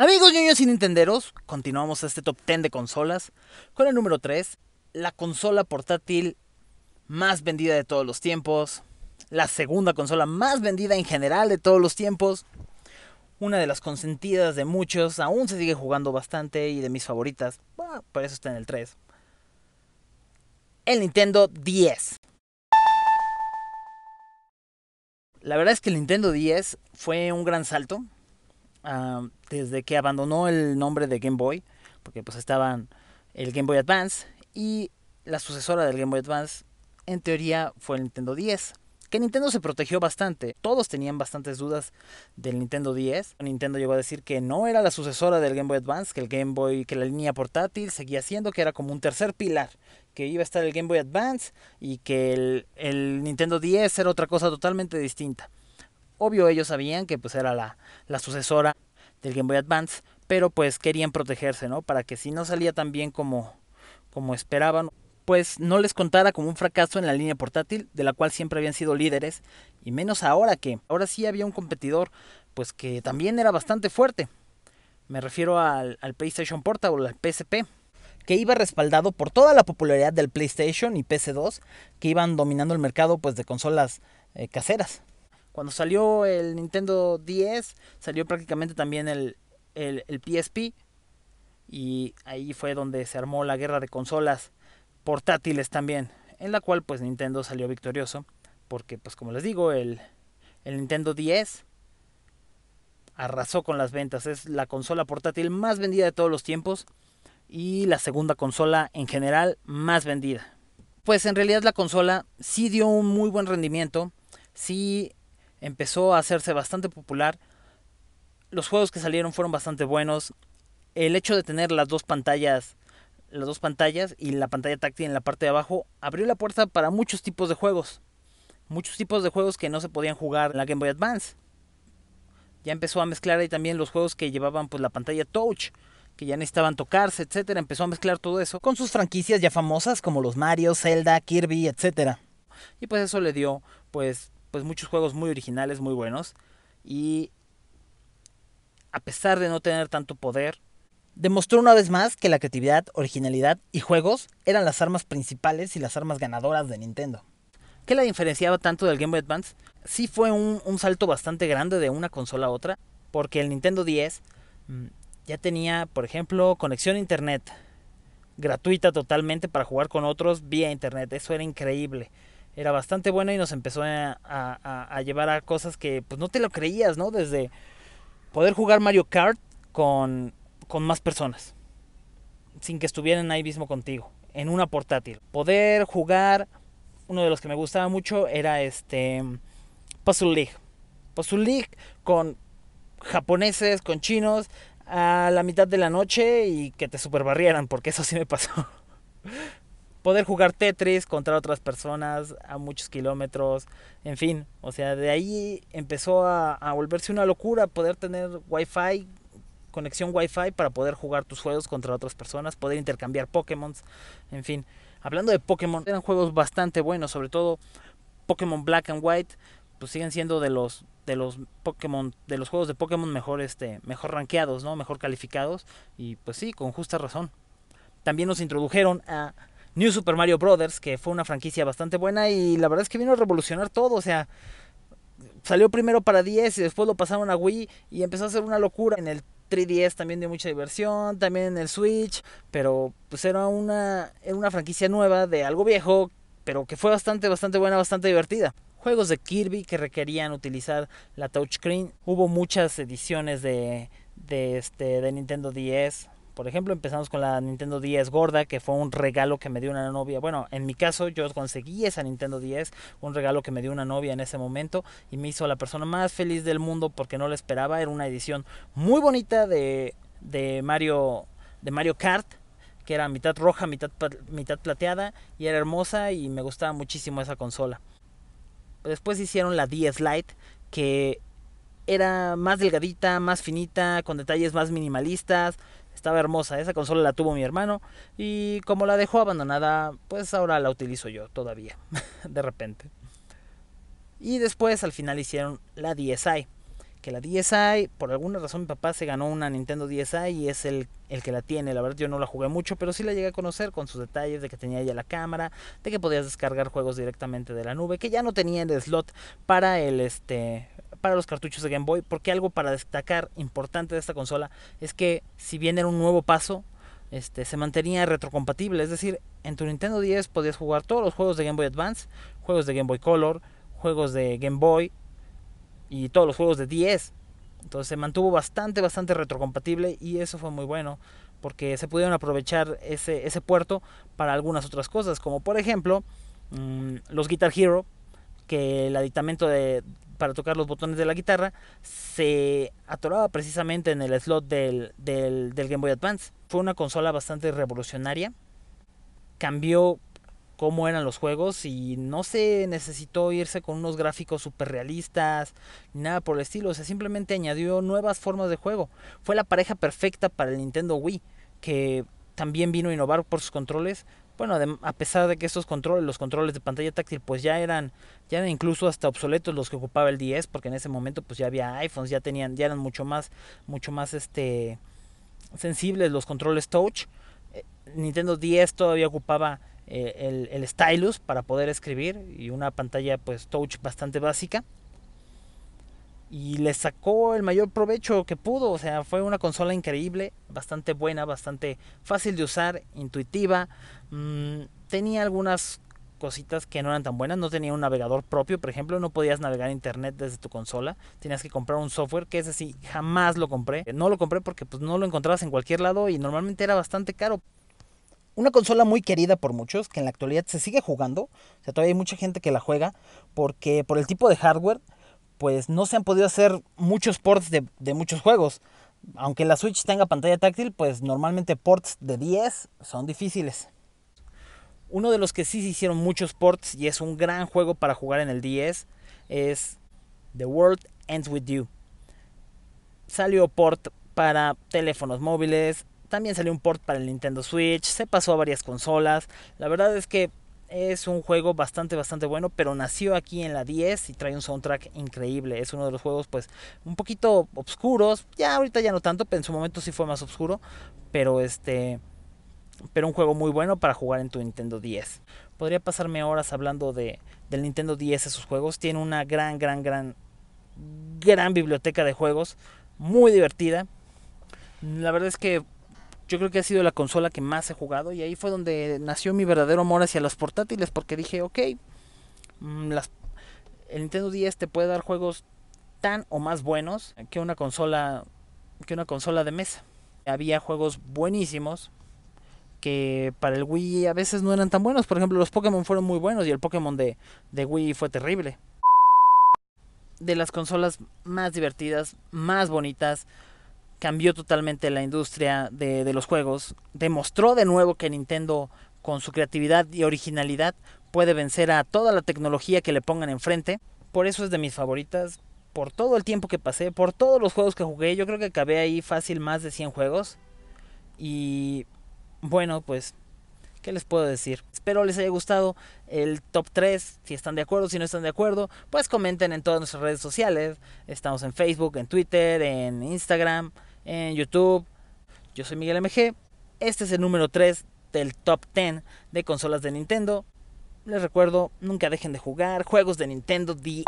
Amigos ñoños y nintenderos, continuamos este top 10 de consolas con el número 3, la consola portátil más vendida de todos los tiempos, la segunda consola más vendida en general de todos los tiempos, una de las consentidas de muchos, aún se sigue jugando bastante y de mis favoritas, por eso está en el 3. El Nintendo 10. La verdad es que el Nintendo 10 fue un gran salto desde que abandonó el nombre de Game Boy, porque pues estaban el Game Boy Advance y la sucesora del Game Boy Advance en teoría fue el Nintendo 10. Que Nintendo se protegió bastante. Todos tenían bastantes dudas del Nintendo 10. Nintendo llegó a decir que no era la sucesora del Game Boy Advance, que el Game Boy, que la línea portátil seguía siendo, que era como un tercer pilar, que iba a estar el Game Boy Advance y que el, el Nintendo 10 era otra cosa totalmente distinta. Obvio ellos sabían que pues era la, la sucesora del Game Boy Advance, pero pues querían protegerse, ¿no? Para que si no salía tan bien como, como esperaban, pues no les contara como un fracaso en la línea portátil, de la cual siempre habían sido líderes, y menos ahora que ahora sí había un competidor, pues que también era bastante fuerte. Me refiero al, al PlayStation Portable, al PSP, que iba respaldado por toda la popularidad del PlayStation y PS2, que iban dominando el mercado pues de consolas eh, caseras. Cuando salió el Nintendo 10, salió prácticamente también el, el, el, PSP. Y ahí fue donde se armó la guerra de consolas portátiles también. En la cual pues Nintendo salió victorioso. Porque pues como les digo, el, el Nintendo 10 arrasó con las ventas. Es la consola portátil más vendida de todos los tiempos. Y la segunda consola en general más vendida. Pues en realidad la consola sí dio un muy buen rendimiento. Sí empezó a hacerse bastante popular. Los juegos que salieron fueron bastante buenos. El hecho de tener las dos pantallas, las dos pantallas y la pantalla táctil en la parte de abajo abrió la puerta para muchos tipos de juegos. Muchos tipos de juegos que no se podían jugar en la Game Boy Advance. Ya empezó a mezclar ahí también los juegos que llevaban pues la pantalla touch, que ya necesitaban tocarse, etcétera. Empezó a mezclar todo eso con sus franquicias ya famosas como los Mario, Zelda, Kirby, etcétera. Y pues eso le dio pues pues muchos juegos muy originales, muy buenos. Y a pesar de no tener tanto poder, demostró una vez más que la creatividad, originalidad y juegos eran las armas principales y las armas ganadoras de Nintendo. ¿Qué la diferenciaba tanto del Game Boy Advance? Sí fue un, un salto bastante grande de una consola a otra, porque el Nintendo 10 mmm, ya tenía, por ejemplo, conexión a Internet gratuita totalmente para jugar con otros vía Internet. Eso era increíble era bastante bueno y nos empezó a, a, a, llevar a cosas que pues no te lo creías, ¿no? Desde poder jugar Mario Kart con, con más personas, sin que estuvieran ahí mismo contigo, en una portátil. Poder jugar, uno de los que me gustaba mucho era este Puzzle League. Puzzle League con japoneses, con chinos, a la mitad de la noche y que te superbarrieran, porque eso sí me pasó poder jugar Tetris contra otras personas a muchos kilómetros, en fin, o sea, de ahí empezó a, a volverse una locura poder tener wifi, conexión wifi para poder jugar tus juegos contra otras personas, poder intercambiar Pokémon, en fin. Hablando de Pokémon, eran juegos bastante buenos, sobre todo Pokémon Black and White, pues siguen siendo de los de los Pokémon, de los juegos de Pokémon mejor este, mejor rankeados, ¿no? Mejor calificados y pues sí, con justa razón. También nos introdujeron a New Super Mario Brothers, que fue una franquicia bastante buena y la verdad es que vino a revolucionar todo, o sea, salió primero para 10 y después lo pasaron a Wii y empezó a ser una locura. En el 3DS también dio mucha diversión, también en el Switch, pero pues era una, era una franquicia nueva de algo viejo, pero que fue bastante, bastante buena, bastante divertida. Juegos de Kirby que requerían utilizar la touchscreen. Hubo muchas ediciones de, de, este, de Nintendo 10 por ejemplo, empezamos con la Nintendo 10 gorda, que fue un regalo que me dio una novia. Bueno, en mi caso yo conseguí esa Nintendo 10, un regalo que me dio una novia en ese momento y me hizo la persona más feliz del mundo porque no lo esperaba. Era una edición muy bonita de, de Mario de Mario Kart que era mitad roja, mitad, mitad plateada y era hermosa y me gustaba muchísimo esa consola. Después hicieron la 10 Lite que era más delgadita, más finita, con detalles más minimalistas, estaba hermosa, esa consola la tuvo mi hermano y como la dejó abandonada, pues ahora la utilizo yo todavía, de repente. Y después al final hicieron la DSi, que la DSi, por alguna razón mi papá se ganó una Nintendo DSi y es el, el que la tiene. La verdad yo no la jugué mucho, pero sí la llegué a conocer con sus detalles de que tenía ya la cámara, de que podías descargar juegos directamente de la nube, que ya no tenía el slot para el este para los cartuchos de Game Boy, porque algo para destacar importante de esta consola es que si bien era un nuevo paso, este, se mantenía retrocompatible, es decir, en tu Nintendo 10 podías jugar todos los juegos de Game Boy Advance, juegos de Game Boy Color, juegos de Game Boy y todos los juegos de 10. Entonces se mantuvo bastante, bastante retrocompatible y eso fue muy bueno porque se pudieron aprovechar ese, ese puerto para algunas otras cosas, como por ejemplo mmm, los Guitar Hero, que el aditamento de, para tocar los botones de la guitarra se atoraba precisamente en el slot del, del, Game Boy Advance. Fue una consola bastante revolucionaria, cambió cómo eran los juegos y no se necesitó irse con unos gráficos super realistas ni nada por el estilo, o sea, simplemente añadió nuevas formas de juego. Fue la pareja perfecta para el Nintendo Wii, que también vino a innovar por sus controles. Bueno, a pesar de que estos controles, los controles de pantalla táctil, pues ya eran, ya eran incluso hasta obsoletos los que ocupaba el 10, porque en ese momento pues ya había iPhones, ya tenían, ya eran mucho más, mucho más este sensibles los controles touch. Eh, Nintendo 10 todavía ocupaba eh, el, el, stylus para poder escribir y una pantalla pues touch bastante básica y le sacó el mayor provecho que pudo, o sea, fue una consola increíble, bastante buena, bastante fácil de usar, intuitiva, mmm, tenía algunas cositas que no eran tan buenas, no tenía un navegador propio, por ejemplo, no podías navegar internet desde tu consola, tenías que comprar un software, que ese sí, jamás lo compré, no lo compré porque pues no lo encontrabas en cualquier lado y normalmente era bastante caro. Una consola muy querida por muchos, que en la actualidad se sigue jugando. O sea, todavía hay mucha gente que la juega porque por el tipo de hardware, pues no se han podido hacer muchos ports de, de muchos juegos. Aunque la Switch tenga pantalla táctil, pues normalmente ports de 10 son difíciles. Uno de los que sí se hicieron muchos ports y es un gran juego para jugar en el 10 es The World Ends With You. Salió port para teléfonos móviles, también salió un port para el Nintendo Switch, se pasó a varias consolas. La verdad es que es un juego bastante bastante bueno, pero nació aquí en la 10 y trae un soundtrack increíble. Es uno de los juegos pues un poquito oscuros, ya ahorita ya no tanto, pero en su momento sí fue más oscuro, pero este pero un juego muy bueno para jugar en tu Nintendo 10. Podría pasarme horas hablando de del Nintendo 10 esos juegos, tiene una gran gran gran gran biblioteca de juegos, muy divertida. La verdad es que yo creo que ha sido la consola que más he jugado y ahí fue donde nació mi verdadero amor hacia los portátiles porque dije, ok, mm, el Nintendo 10 te puede dar juegos tan o más buenos que una consola que una consola de mesa. Había juegos buenísimos que para el Wii a veces no eran tan buenos. Por ejemplo, los Pokémon fueron muy buenos y el Pokémon de, de Wii fue terrible. De las consolas más divertidas, más bonitas, cambió totalmente la industria de, de, los juegos, demostró de nuevo que Nintendo con su creatividad y originalidad puede vencer a toda la tecnología que le pongan enfrente. Por eso es de mis favoritas, por todo el tiempo que pasé, por todos los juegos que jugué, yo creo que acabé ahí fácil más de 100 juegos. Y bueno, pues, ¿qué les puedo decir? Espero les haya gustado el top 3, si están de acuerdo, si no están de acuerdo, pues comenten en todas nuestras redes sociales. Estamos en Facebook, en Twitter, en Instagram en YouTube. Yo soy Miguel MG. Este es el número 3 del top 10 de consolas de Nintendo. Les recuerdo, nunca dejen de jugar juegos de Nintendo DS.